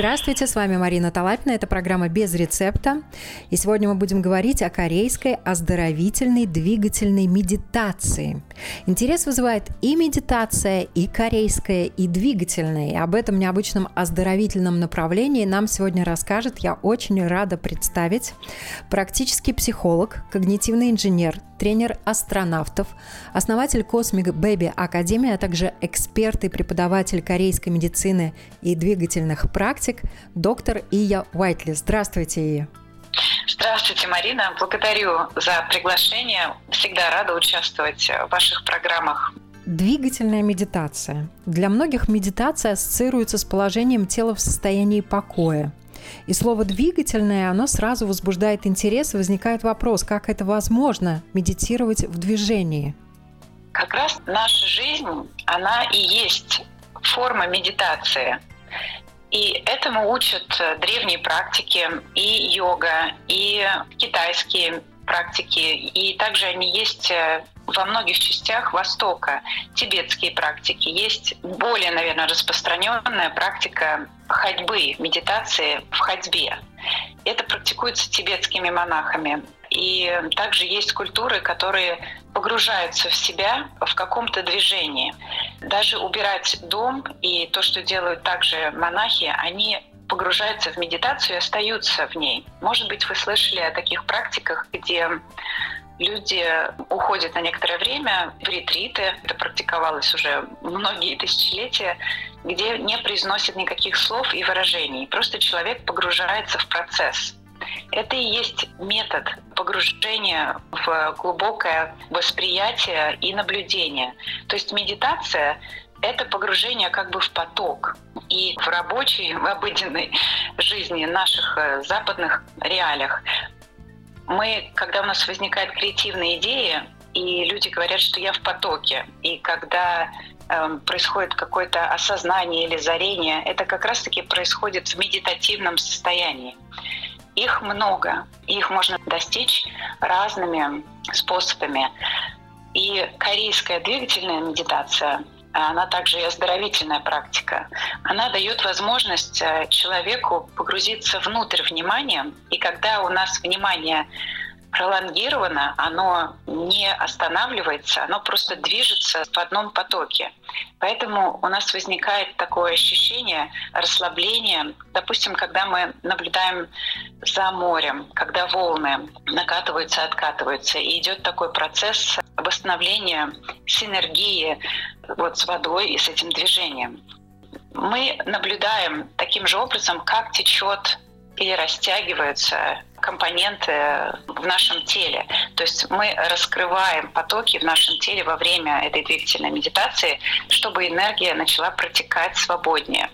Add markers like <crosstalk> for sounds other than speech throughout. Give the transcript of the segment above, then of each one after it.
Здравствуйте, с вами Марина Талапина. Это программа «Без рецепта». И сегодня мы будем говорить о корейской оздоровительной двигательной медитации. Интерес вызывает и медитация, и корейская, и двигательная. И об этом необычном оздоровительном направлении нам сегодня расскажет, я очень рада представить, практический психолог, когнитивный инженер, тренер астронавтов, основатель Cosmic Baby Академии, а также эксперт и преподаватель корейской медицины и двигательных практик, доктор Ия Уайтли. Здравствуйте, Ия. Здравствуйте, Марина. Благодарю за приглашение. Всегда рада участвовать в ваших программах. Двигательная медитация. Для многих медитация ассоциируется с положением тела в состоянии покоя. И слово «двигательное», оно сразу возбуждает интерес, и возникает вопрос, как это возможно медитировать в движении? Как раз наша жизнь, она и есть форма медитации. И этому учат древние практики, и йога, и китайские практики, и также они есть э, во многих частях Востока. Тибетские практики. Есть более, наверное, распространенная практика ходьбы, медитации в ходьбе. Это практикуется тибетскими монахами. И также есть культуры, которые погружаются в себя в каком-то движении. Даже убирать дом и то, что делают также монахи, они погружаются в медитацию и остаются в ней. Может быть, вы слышали о таких практиках, где люди уходят на некоторое время в ретриты, это практиковалось уже многие тысячелетия, где не произносят никаких слов и выражений. Просто человек погружается в процесс. Это и есть метод погружения в глубокое восприятие и наблюдение. То есть медитация — это погружение как бы в поток. И в рабочей, <laughs> в обыденной жизни наших э, западных реалиях мы, когда у нас возникает креативная идея, и люди говорят, что я в потоке, и когда э, происходит какое-то осознание или зарение, это как раз-таки происходит в медитативном состоянии. Их много, их можно достичь разными способами. И корейская двигательная медитация она также и оздоровительная практика. Она дает возможность э, человеку погрузиться внутрь внимания, и когда у нас внимание пролонгировано, оно не останавливается, оно просто движется в одном потоке. Поэтому у нас возникает такое ощущение расслабления. Допустим, когда мы наблюдаем за морем, когда волны накатываются, откатываются, и идет такой процесс восстановления синергии вот с водой и с этим движением. Мы наблюдаем таким же образом, как течет или растягиваются компоненты в нашем теле. То есть мы раскрываем потоки в нашем теле во время этой двигательной медитации, чтобы энергия начала протекать свободнее.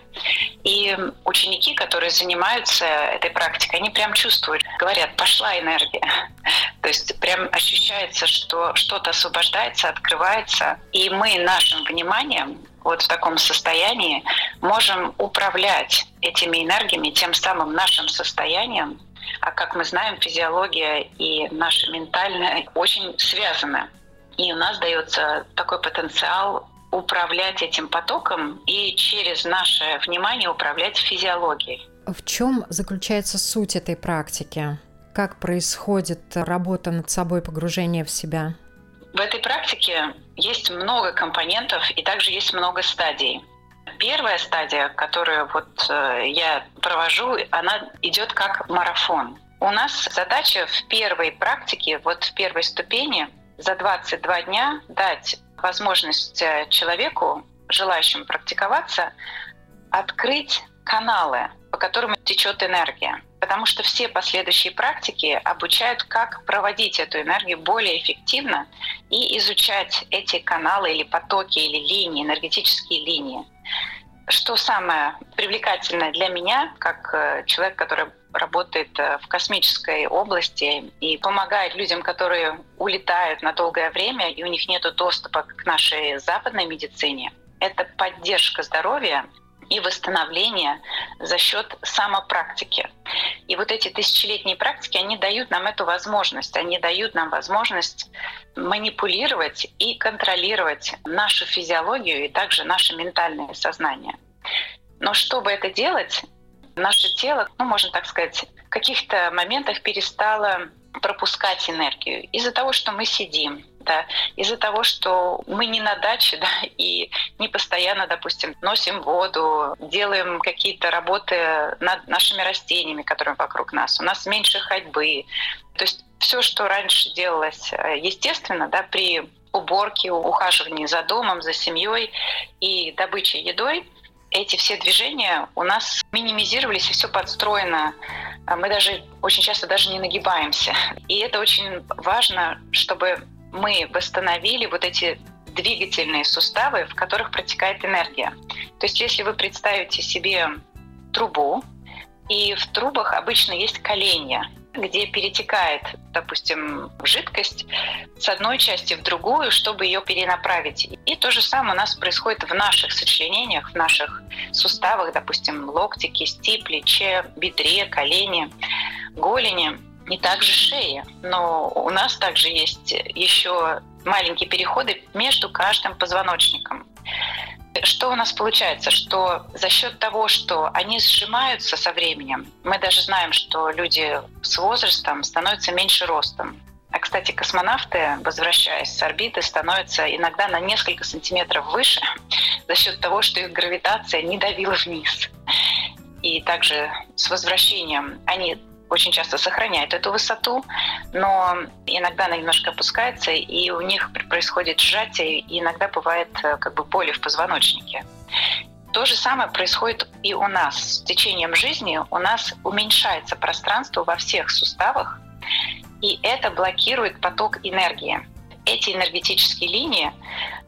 И ученики, которые занимаются этой практикой, они прям чувствуют, говорят, пошла энергия. <laughs> То есть прям ощущается, что что-то освобождается, открывается. И мы нашим вниманием вот в таком состоянии можем управлять этими энергиями, тем самым нашим состоянием, а как мы знаем, физиология и наша ментальная очень связаны. И у нас дается такой потенциал управлять этим потоком и через наше внимание управлять физиологией. В чем заключается суть этой практики? Как происходит работа над собой, погружение в себя? В этой практике есть много компонентов и также есть много стадий. Первая стадия, которую вот э, я провожу, она идет как марафон. У нас задача в первой практике, вот в первой ступени, за 22 дня дать возможность э, человеку, желающему практиковаться, открыть каналы, по которым течет энергия. Потому что все последующие практики обучают, как проводить эту энергию более эффективно и изучать эти каналы или потоки или линии, энергетические линии. Что самое привлекательное для меня, как э, человек, который работает э, в космической области и помогает людям, которые улетают на долгое время, и у них нет доступа к нашей западной медицине, – это поддержка здоровья и восстановление за счет самопрактики. И вот эти тысячелетние практики, они дают нам эту возможность, они дают нам возможность манипулировать и контролировать нашу физиологию и также наше ментальное сознание. Но чтобы это делать, наше тело, ну, можно так сказать, в каких-то моментах перестало пропускать энергию из-за того, что мы сидим, да, из-за того, что мы не на даче, да, и не постоянно, допустим, носим воду, делаем какие-то работы над нашими растениями, которые вокруг нас. У нас меньше ходьбы. То есть все, что раньше делалось э, естественно, да, при уборке, ухаживании за домом, за семьей и добычей едой, эти все движения у нас минимизировались, и все подстроено. А мы даже очень часто даже не нагибаемся. И это очень важно, чтобы мы восстановили вот эти двигательные суставы, в которых протекает энергия. То есть если вы представите себе трубу, и в трубах обычно есть коленя, где перетекает, допустим, жидкость с одной части в другую, чтобы ее перенаправить. И то же самое у нас происходит в наших сочленениях, в наших суставах, допустим, локти, кисти, плече, бедре, колени, голени и также шея. Но у нас также есть еще маленькие переходы между каждым позвоночником. Что у нас получается? Что за счет того, что они сжимаются со временем, мы даже знаем, что люди с возрастом становятся меньше ростом. А, кстати, космонавты, возвращаясь с орбиты, становятся иногда на несколько сантиметров выше за счет того, что их гравитация не давила вниз. И также с возвращением они очень часто сохраняют эту высоту, но иногда она немножко опускается, и у них происходит сжатие, и иногда бывает э, как бы боли в позвоночнике. То же самое происходит и у нас. С течением жизни у нас уменьшается пространство во всех суставах, и это блокирует поток энергии. Эти энергетические линии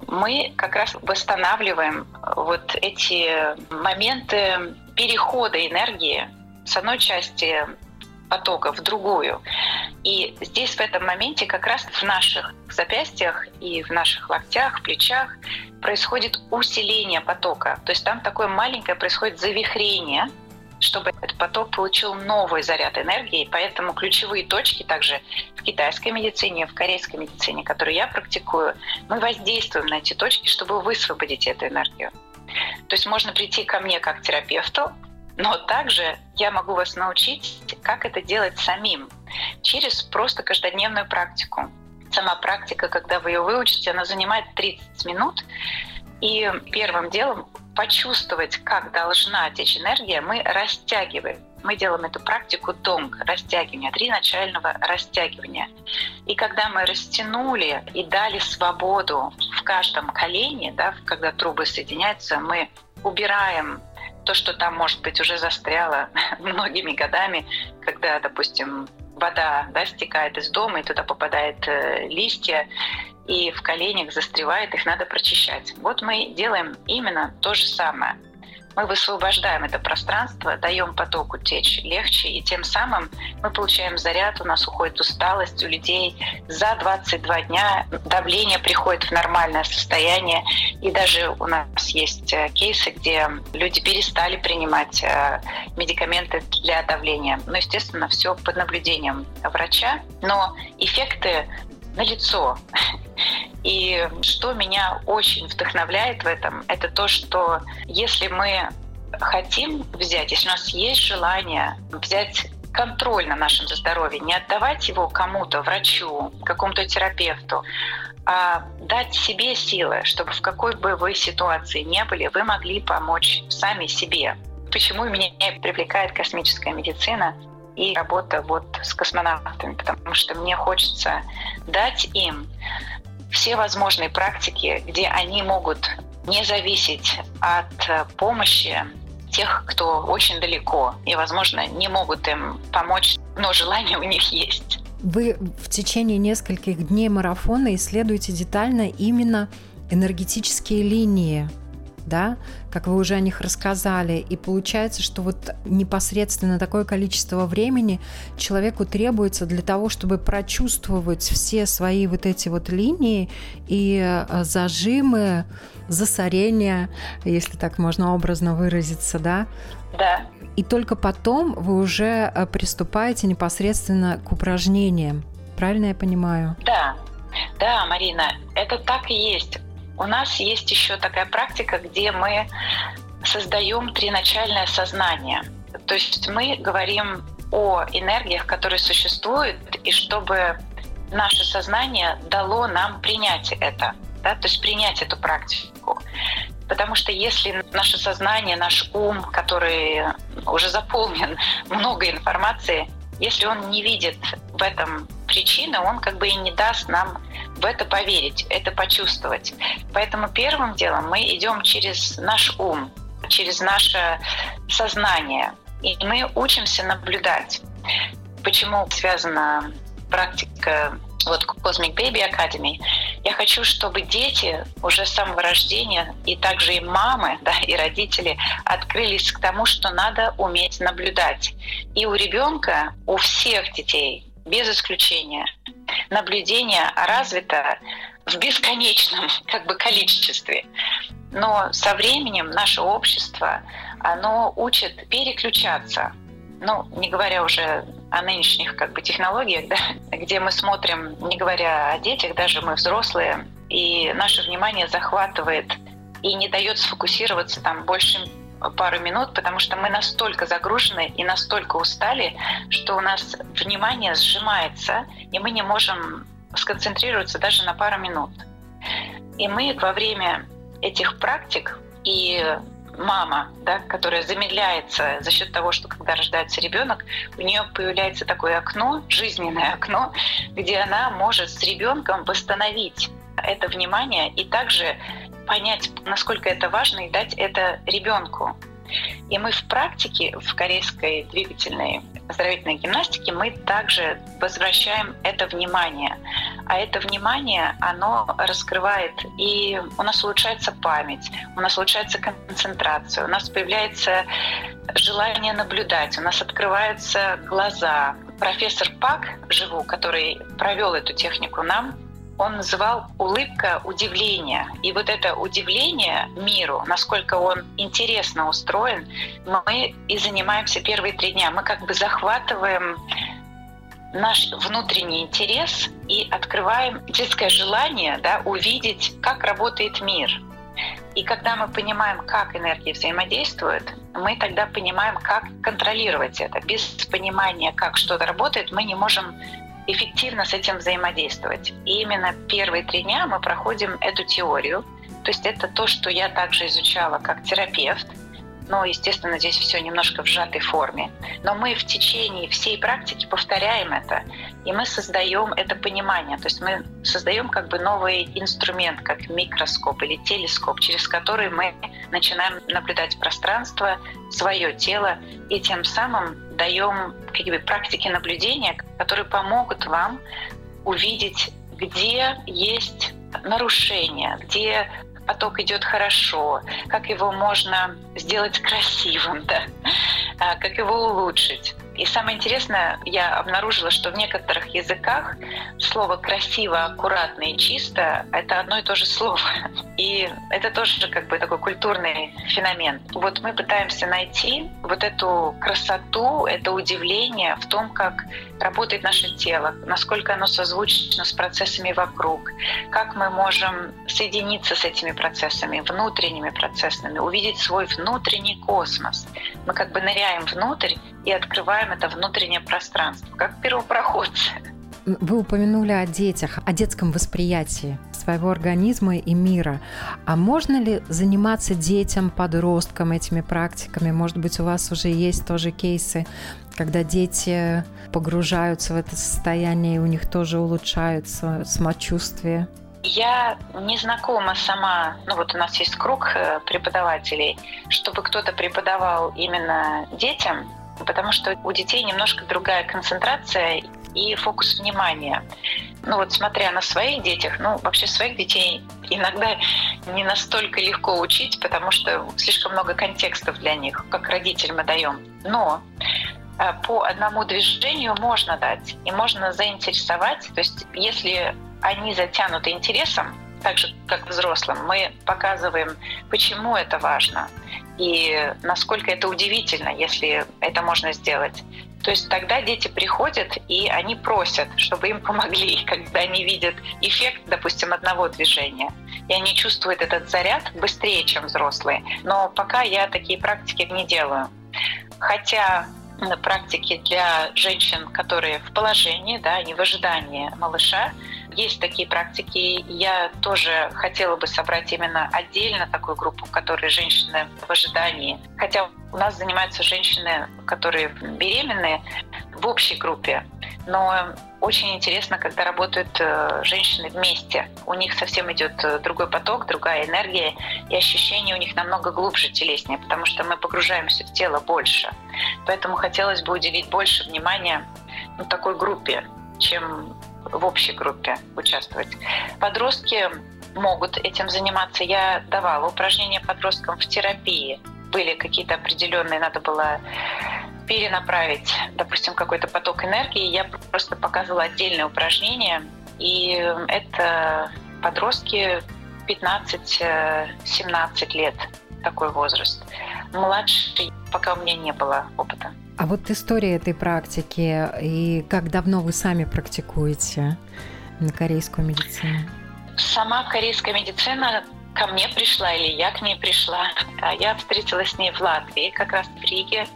мы как раз восстанавливаем вот эти моменты перехода энергии с одной части потока в другую. И здесь в этом моменте как раз в наших запястьях и в наших локтях, плечах происходит усиление потока. То есть там такое маленькое происходит завихрение, чтобы этот поток получил новый заряд энергии. Поэтому ключевые точки также в китайской медицине, в корейской медицине, которую я практикую, мы воздействуем на эти точки, чтобы высвободить эту энергию. То есть можно прийти ко мне как терапевту, но также я могу вас научить, как это делать самим, через просто каждодневную практику. Сама практика, когда вы ее выучите, она занимает 30 минут. И первым делом почувствовать, как должна течь энергия, мы растягиваем. Мы делаем эту практику тонг, растягивания, три начального растягивания. И когда мы растянули и дали свободу в каждом колене, да, когда трубы соединяются, мы убираем то, что там, может быть, уже застряло <laughs> многими годами, когда, допустим, вода да, стекает из дома, и туда попадает э, листья, и в коленях застревает, их надо прочищать. Вот мы делаем именно то же самое – мы высвобождаем это пространство, даем потоку течь легче, и тем самым мы получаем заряд, у нас уходит усталость, у людей за 22 дня давление приходит в нормальное состояние, и даже у нас есть э, кейсы, где люди перестали принимать э, медикаменты для давления. Ну, естественно, все под наблюдением врача, но эффекты налицо. И что меня очень вдохновляет в этом, это то, что если мы хотим взять, если у нас есть желание взять контроль на нашем здоровье, не отдавать его кому-то, врачу, какому-то терапевту, а дать себе силы, чтобы в какой бы вы ситуации не были, вы могли помочь сами себе. Почему меня привлекает космическая медицина и работа вот с космонавтами, потому что мне хочется дать им все возможные практики, где они могут не зависеть от э, помощи тех, кто очень далеко и, возможно, не могут им помочь, но желание у них есть. Вы в течение нескольких дней марафона исследуете детально именно энергетические линии да, как вы уже о них рассказали, и получается, что вот непосредственно такое количество времени человеку требуется для того, чтобы прочувствовать все свои вот эти вот линии и э, зажимы, засорения, если так можно образно выразиться, да? Да. И только потом вы уже э, приступаете непосредственно к упражнениям. Правильно я понимаю? Да, да, Марина, это так и есть. У нас есть еще такая практика, где мы создаем триначальное сознание. То есть мы говорим о энергиях, которые существуют, и чтобы наше сознание дало нам принять это, да, то есть принять эту практику. Потому что если наше сознание, наш ум, который уже заполнен <laughs> много информации, если он не видит в этом причины, он как бы и не даст нам в это поверить, это почувствовать. Поэтому первым делом мы идем через наш ум, через наше сознание, и мы учимся наблюдать. Почему связана практика вот Cosmic Baby Academy, я хочу, чтобы дети уже с самого рождения, и также и мамы, да, и родители открылись к тому, что надо уметь наблюдать. И у ребенка, у всех детей, без исключения, наблюдение развито в бесконечном <laughs> как бы, количестве. Но со временем наше общество, оно учит переключаться. Ну, не говоря уже о нынешних как бы, технологиях, да, <laughs> где мы смотрим, не говоря о детях, даже мы взрослые, и наше внимание захватывает и не дает сфокусироваться там больше пару минут, потому что мы настолько загружены и настолько устали, что у нас внимание сжимается, и мы не можем сконцентрироваться даже на пару минут. И мы во время этих практик и мама, да, которая замедляется за счет того, что когда рождается ребенок, у нее появляется такое окно, жизненное <laughs> окно, где она может с ребенком восстановить это внимание и также понять, насколько это важно, и дать это ребенку. И мы в практике, в корейской двигательной оздоровительной гимнастике, мы также возвращаем это внимание. А это внимание, оно раскрывает, и у нас улучшается память, у нас улучшается концентрация, у нас появляется желание наблюдать, у нас открываются глаза. Профессор Пак Живу, который провел эту технику нам, он называл улыбка удивления. И вот это удивление миру, насколько он интересно устроен, мы и занимаемся первые три дня. Мы как бы захватываем наш внутренний интерес и открываем детское желание да, увидеть, как работает мир. И когда мы понимаем, как энергии взаимодействуют, мы тогда понимаем, как контролировать это. Без понимания, как что-то работает, мы не можем эффективно с этим взаимодействовать. И именно первые три дня мы проходим эту теорию. То есть это то, что я также изучала как терапевт. Но, естественно, здесь все немножко в сжатой форме. Но мы в течение всей практики повторяем это, и мы создаем это понимание. То есть мы создаем как бы новый инструмент, как микроскоп или телескоп, через который мы начинаем наблюдать пространство, свое тело, и тем самым даем какие бы практики наблюдения, которые помогут вам увидеть, где есть нарушения, где поток идет хорошо, как его можно сделать красивым, да? А, как его улучшить. И самое интересное, я обнаружила, что в некоторых языках слово красиво, аккуратно и чисто — это одно и то же слово. И это тоже как бы такой культурный феномен. Вот мы пытаемся найти вот эту красоту, это удивление в том, как работает наше тело, насколько оно созвучно с процессами вокруг, как мы можем соединиться с этими процессами, внутренними процессами, увидеть свой внутренний космос. Мы как бы ныряем внутрь и открываем это внутреннее пространство, как первопроходцы. Вы упомянули о детях, о детском восприятии своего организма и мира. А можно ли заниматься детям, подросткам этими практиками? Может быть, у вас уже есть тоже кейсы, когда дети погружаются в это состояние, и у них тоже улучшается самочувствие? Я не знакома сама, ну вот у нас есть круг э, преподавателей, чтобы кто-то преподавал именно детям, потому что у детей немножко другая концентрация и фокус внимания. Ну вот смотря на своих детях, ну вообще своих детей иногда не настолько легко учить, потому что слишком много контекстов для них, как родитель мы даем. Но по одному движению можно дать и можно заинтересовать. То есть если они затянуты интересом, так же, как взрослым, мы показываем, почему это важно и насколько это удивительно, если это можно сделать. То есть тогда дети приходят и они просят, чтобы им помогли, <laughs> когда они видят эффект, допустим, одного движения. И они чувствуют этот заряд быстрее, чем взрослые. Но пока я такие практики не делаю. Хотя на практике для женщин, которые в положении, да, не в ожидании малыша, есть такие практики. Я тоже хотела бы собрать именно отдельно такую группу, в которой женщины в ожидании. Хотя у нас занимаются женщины, которые беременные, в общей группе. Но очень интересно, когда работают э, женщины вместе. У них совсем идет э, другой поток, другая энергия, и ощущения у них намного глубже, телеснее, потому что мы погружаемся в тело больше. Поэтому хотелось бы уделить больше внимания ну, такой группе, чем в общей группе участвовать. Подростки могут этим заниматься. Я давала упражнения подросткам в терапии. Были какие-то определенные, надо было перенаправить, допустим, какой-то поток энергии. Я просто показывала отдельные упражнения. И это подростки 15-17 лет, такой возраст. Младший пока у меня не было опыта. А вот история этой практики и как давно вы сами практикуете на корейскую медицину? Сама корейская медицина ко мне пришла или я к ней пришла. Я встретилась с ней в Латвии, как раз в Риге.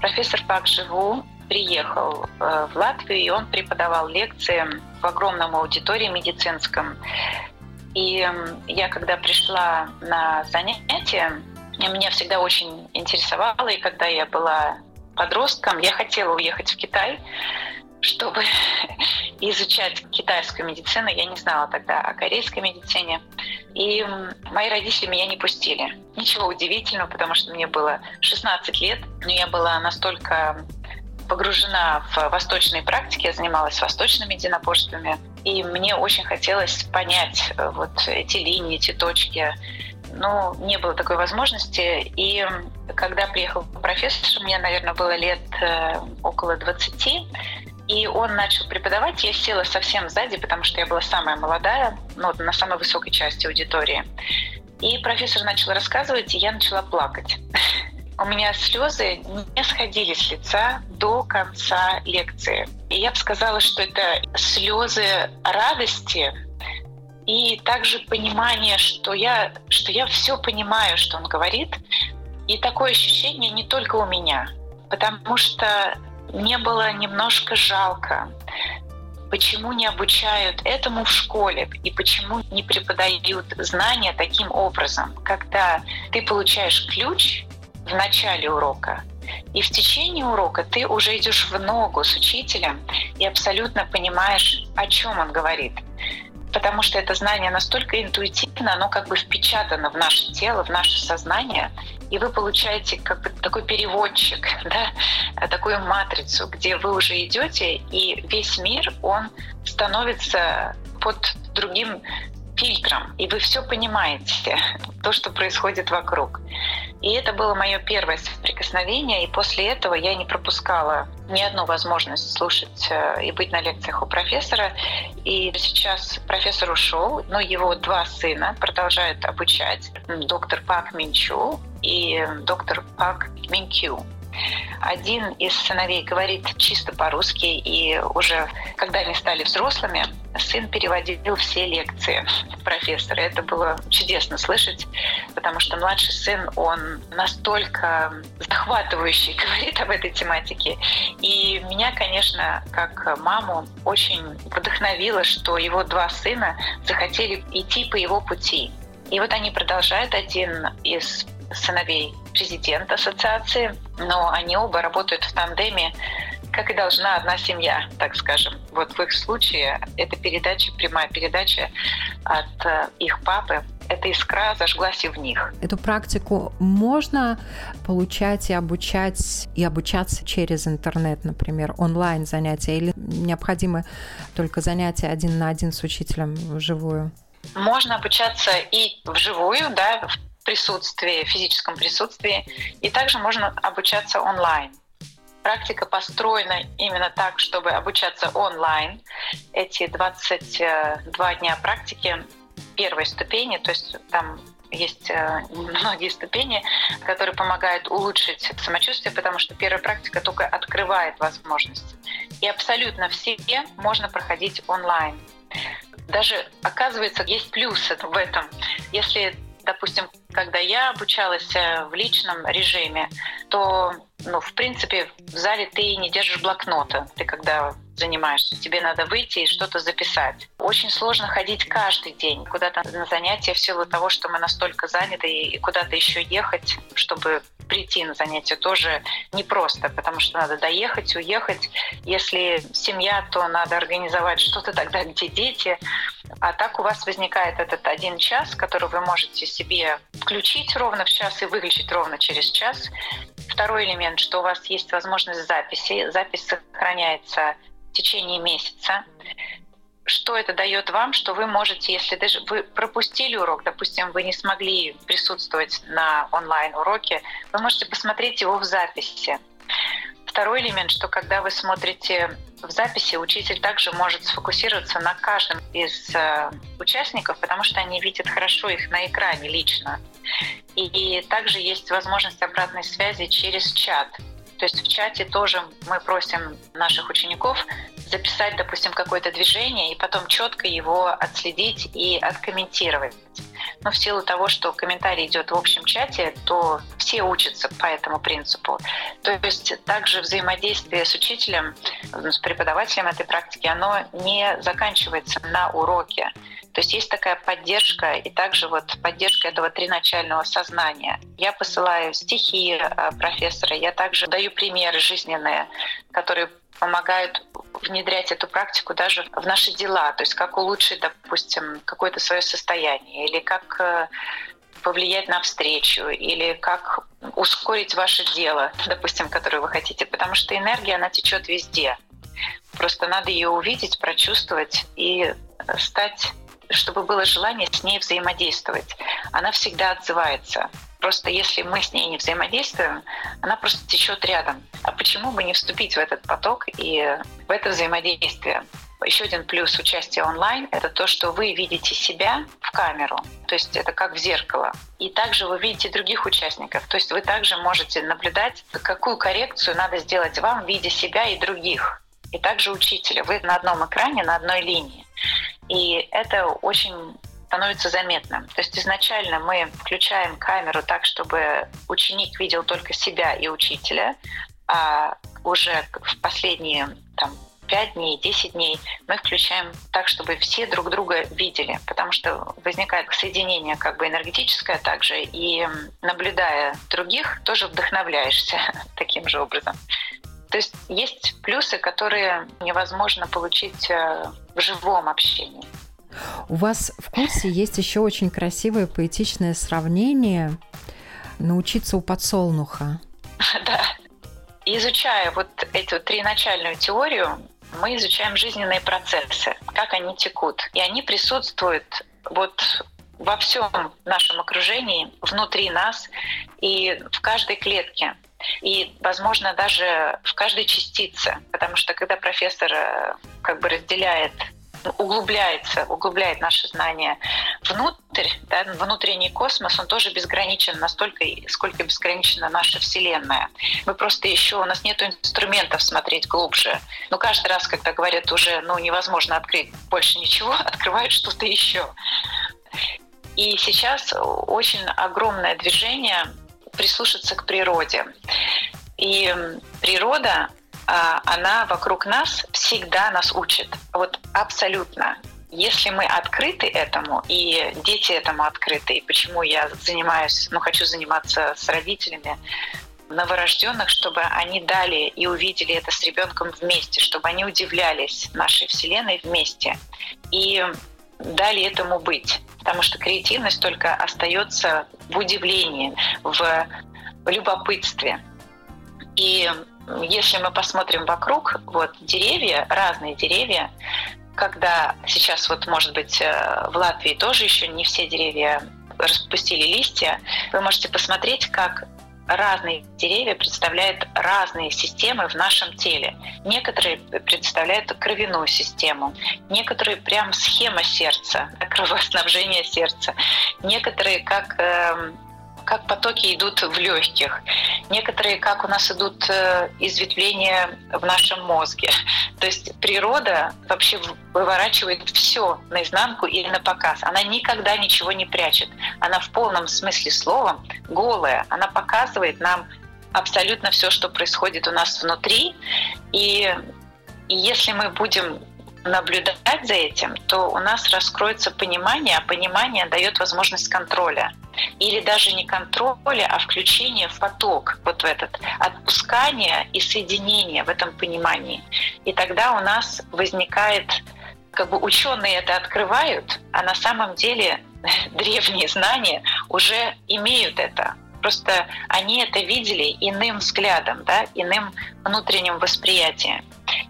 Профессор Пак Живу приехал э, в Латвию, и он преподавал лекции в огромном аудитории медицинском. И я, когда пришла на занятия, меня всегда очень интересовало, и когда я была подростком, я хотела уехать в Китай, чтобы <laughs> изучать китайскую медицину. Я не знала тогда о корейской медицине. И мои родители меня не пустили. Ничего удивительного, потому что мне было 16 лет, но я была настолько погружена в восточные практики, я занималась восточными единоборствами, и мне очень хотелось понять э, вот эти линии, эти точки, но не было такой возможности. И когда приехал профессор, мне, наверное, было лет э, около 20, и он начал преподавать. Я села совсем сзади, потому что я была самая молодая, ну, на самой высокой части аудитории. И профессор начал рассказывать, и я начала плакать. <laughs> У меня слезы не сходили с лица до конца лекции. И я бы сказала, что это слезы радости, и также понимание, что я, что я все понимаю, что он говорит, и такое ощущение не только у меня, потому что мне было немножко жалко, почему не обучают этому в школе и почему не преподают знания таким образом, когда ты получаешь ключ в начале урока, и в течение урока ты уже идешь в ногу с учителем и абсолютно понимаешь, о чем он говорит потому что это знание настолько интуитивно, оно как бы впечатано в наше тело, в наше сознание, и вы получаете как бы такой переводчик, <laughs> да, такую матрицу, где вы уже идете, и весь мир, он становится под другим фильтром, и вы все понимаете, то, что происходит вокруг. И это было мое первое соприкосновение, и после этого я не пропускала ни одну возможность слушать э, и быть на лекциях у профессора. И сейчас профессор ушел, но его два сына продолжают обучать, доктор Пак Минчу и доктор Пак Минкю. Один из сыновей говорит чисто по-русски, и уже когда они стали взрослыми, сын переводил все лекции профессора. Это было чудесно слышать, потому что младший сын, он настолько захватывающий <laughs> говорит об этой тематике. И меня, конечно, как маму, очень вдохновило, что его два сына захотели идти по его пути. И вот они продолжают. Один из сыновей президента ассоциации, но они оба работают в тандеме, как и должна одна семья, так скажем. Вот в их случае эта передача, прямая передача от э, их папы, эта искра зажглась и в них. Эту практику можно получать и обучать, и обучаться через интернет, например, онлайн занятия, или необходимы только занятия один на один с учителем вживую? Можно обучаться и вживую, да, в присутствии, в физическом присутствии, и также можно обучаться онлайн. Практика построена именно так, чтобы обучаться онлайн. Эти 22 дня практики первой ступени, то есть там есть э, многие ступени, которые помогают улучшить самочувствие, потому что первая практика только открывает возможности. И абсолютно все можно проходить онлайн. Даже, оказывается, есть плюсы в этом. Если допустим, когда я обучалась э, в личном режиме, то, ну, в принципе, в зале ты не держишь блокнота. Ты когда занимаешься, тебе надо выйти и что-то записать. Очень сложно ходить каждый день куда-то на занятия в силу того, что мы настолько заняты и куда-то еще ехать, чтобы прийти на занятие тоже непросто, потому что надо доехать, уехать. Если семья, то надо организовать что-то тогда, где дети. А так у вас возникает этот один час, который вы можете себе включить ровно в час и выключить ровно через час. Второй элемент, что у вас есть возможность записи. Запись сохраняется течение месяца что это дает вам, что вы можете, если даже вы пропустили урок, допустим, вы не смогли присутствовать на онлайн-уроке, вы можете посмотреть его в записи. Второй элемент, что когда вы смотрите в записи, учитель также может сфокусироваться на каждом из э, участников, потому что они видят хорошо их на экране лично. И, и также есть возможность обратной связи через чат. То есть в чате тоже мы просим наших учеников записать, допустим, какое-то движение и потом четко его отследить и откомментировать. Но в силу того, что комментарий идет в общем чате, то все учатся по этому принципу. То есть также взаимодействие с учителем, с преподавателем этой практики, оно не заканчивается на уроке. То есть есть такая поддержка и также вот поддержка этого триначального сознания. Я посылаю стихи э, профессора, я также даю примеры жизненные, которые помогают внедрять эту практику даже в наши дела, то есть как улучшить, допустим, какое-то свое состояние или как э, повлиять на встречу или как ускорить ваше дело, допустим, которое вы хотите, потому что энергия, она течет везде. Просто надо ее увидеть, прочувствовать и стать чтобы было желание с ней взаимодействовать. Она всегда отзывается. Просто если мы с ней не взаимодействуем, она просто течет рядом. А почему бы не вступить в этот поток и в это взаимодействие? Еще один плюс участия онлайн – это то, что вы видите себя в камеру, то есть это как в зеркало. И также вы видите других участников, то есть вы также можете наблюдать, какую коррекцию надо сделать вам в виде себя и других. И также учителя. Вы на одном экране, на одной линии. И это очень становится заметным. То есть изначально мы включаем камеру так, чтобы ученик видел только себя и учителя, а уже в последние там, 5 дней, 10 дней мы включаем так, чтобы все друг друга видели, потому что возникает соединение как бы энергетическое также, и наблюдая других, тоже вдохновляешься <laughs> таким же образом. То есть есть плюсы, которые невозможно получить э, в живом общении. У вас в курсе есть еще очень красивое поэтичное сравнение «Научиться у подсолнуха». <laughs> Да. Изучая вот эту триначальную теорию, мы изучаем жизненные процессы, как они текут. И они присутствуют вот во всем нашем окружении, внутри нас и в каждой клетке. И, возможно, даже в каждой частице. Потому что когда профессор э, как бы разделяет углубляется, углубляет наше знание внутрь, да, внутренний космос, он тоже безграничен настолько, сколько безграничена наша Вселенная. Мы просто еще, у нас нет инструментов смотреть глубже. Но каждый раз, когда говорят уже, ну, невозможно открыть больше ничего, <laughs> открывают что-то еще. И сейчас очень огромное движение прислушаться к природе. И природа а, она вокруг нас всегда нас учит. Вот абсолютно. Если мы открыты этому, и дети этому открыты, и почему я занимаюсь, ну, хочу заниматься с родителями новорожденных, чтобы они дали и увидели это с ребенком вместе, чтобы они удивлялись нашей Вселенной вместе и дали этому быть. Потому что креативность только остается в удивлении, в любопытстве. И если мы посмотрим вокруг, вот деревья, разные деревья, когда сейчас вот, может быть, э, в Латвии тоже еще не все деревья распустили листья, вы можете посмотреть, как разные деревья представляют разные системы в нашем теле. Некоторые представляют кровяную систему, некоторые прям схема сердца, <laughs> кровоснабжение сердца, некоторые как э, как потоки идут в легких, некоторые как у нас идут э, изветвления в нашем мозге. То есть природа вообще выворачивает все наизнанку или на показ. Она никогда ничего не прячет. Она в полном смысле слова голая. Она показывает нам абсолютно все, что происходит у нас внутри. И, и если мы будем наблюдать за этим, то у нас раскроется понимание, а понимание дает возможность контроля. Или даже не контроля, а включение в поток, вот в этот, отпускание и соединение в этом понимании. И тогда у нас возникает, как бы ученые это открывают, а на самом деле <laughs> древние знания уже имеют это. Просто они это видели иным взглядом, да, иным внутренним восприятием.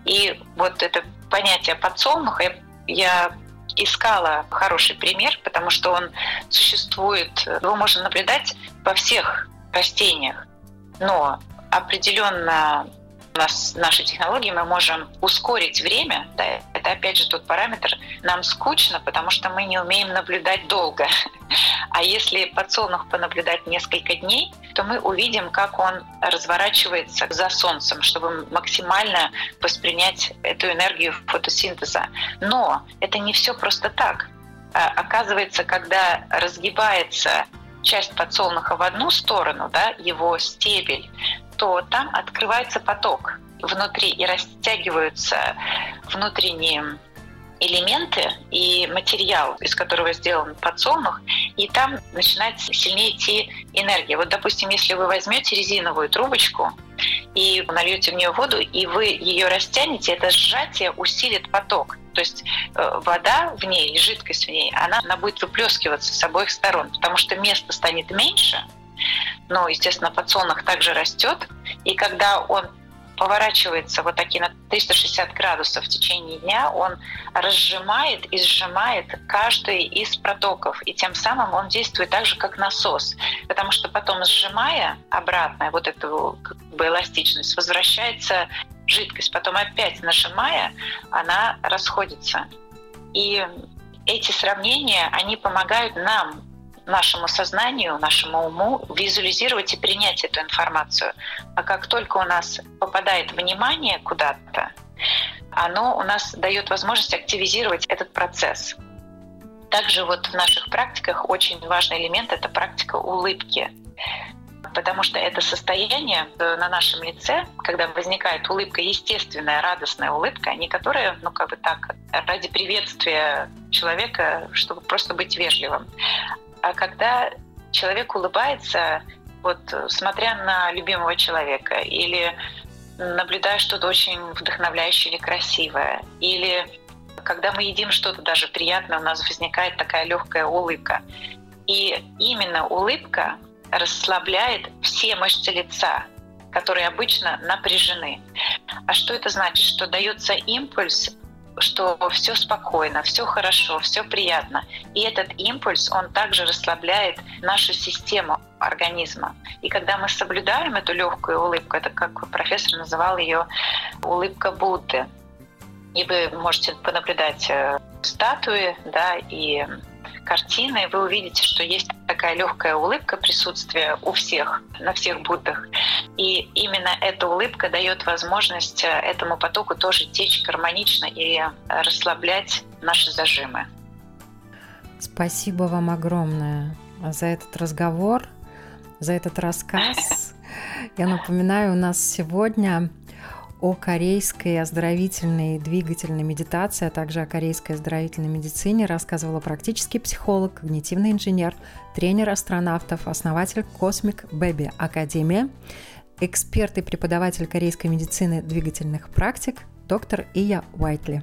И вот это понятие подсолнуха я искала хороший пример, потому что он существует, его можно наблюдать во всех растениях, но определенно нас наши технологии мы можем ускорить время. Да, это опять же тот параметр. Нам скучно, потому что мы не умеем наблюдать долго. <laughs> А если подсолнух понаблюдать несколько дней, то мы увидим, как он разворачивается за солнцем, чтобы максимально воспринять эту энергию фотосинтеза. Но это не все просто так. А, оказывается, когда разгибается часть подсолнуха в одну сторону, да, его стебель, то там открывается поток внутри и растягиваются внутренние элементы и материал, из которого сделан подсолнух, и там начинает сильнее идти энергия. Вот, допустим, если вы возьмете резиновую трубочку и нальете в нее воду, и вы ее растянете, это сжатие усилит поток. То есть э, вода в ней, жидкость в ней, она, она будет выплескиваться с обоих сторон, потому что место станет меньше, но, естественно, подсолнух также растет, и когда он поворачивается вот такие на 360 градусов в течение дня, он разжимает и сжимает каждый из протоков, и тем самым он действует так же, как насос, потому что потом сжимая обратно вот эту как бы эластичность, возвращается жидкость, потом опять нажимая, она расходится. И эти сравнения, они помогают нам нашему сознанию, нашему уму визуализировать и принять эту информацию. А как только у нас попадает внимание куда-то, оно у нас дает возможность активизировать этот процесс. Также вот в наших практиках очень важный элемент – это практика улыбки. Потому что это состояние на нашем лице, когда возникает улыбка, естественная, радостная улыбка, не которая, ну, как бы так, ради приветствия человека, чтобы просто быть вежливым, а когда человек улыбается, вот смотря на любимого человека, или наблюдая что-то очень вдохновляющее или красивое, или когда мы едим что-то даже приятное, у нас возникает такая легкая улыбка. И именно улыбка расслабляет все мышцы лица, которые обычно напряжены. А что это значит? Что дается импульс что все спокойно, все хорошо, все приятно. И этот импульс, он также расслабляет нашу систему организма. И когда мы соблюдаем эту легкую улыбку, это как профессор называл ее улыбка Будды. И вы можете понаблюдать э, статуи, да, и картины, вы увидите, что есть такая легкая улыбка присутствия у всех, на всех Буддах. И именно эта улыбка дает возможность э, этому потоку тоже течь гармонично и э, расслаблять наши зажимы. Спасибо вам огромное за этот разговор, за этот рассказ. Я напоминаю, у нас сегодня о корейской оздоровительной двигательной медитации, а также о корейской оздоровительной медицине рассказывала практический психолог, когнитивный инженер, тренер астронавтов, основатель Cosmic Baby Академия, эксперт и преподаватель корейской медицины двигательных практик доктор Ия Уайтли.